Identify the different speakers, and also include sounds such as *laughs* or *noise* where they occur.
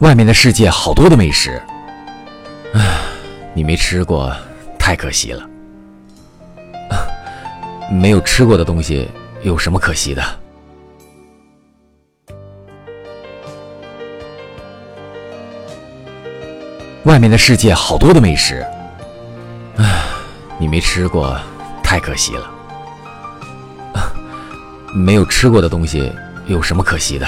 Speaker 1: 外面的世界好多的美食。唉你没吃过太可惜了。啊 *laughs* 没有吃过的东西有什么可惜的？外面的世界好多的美食。唉你没吃过太可惜了。啊 *laughs* 没有吃过的东西有什么可惜的？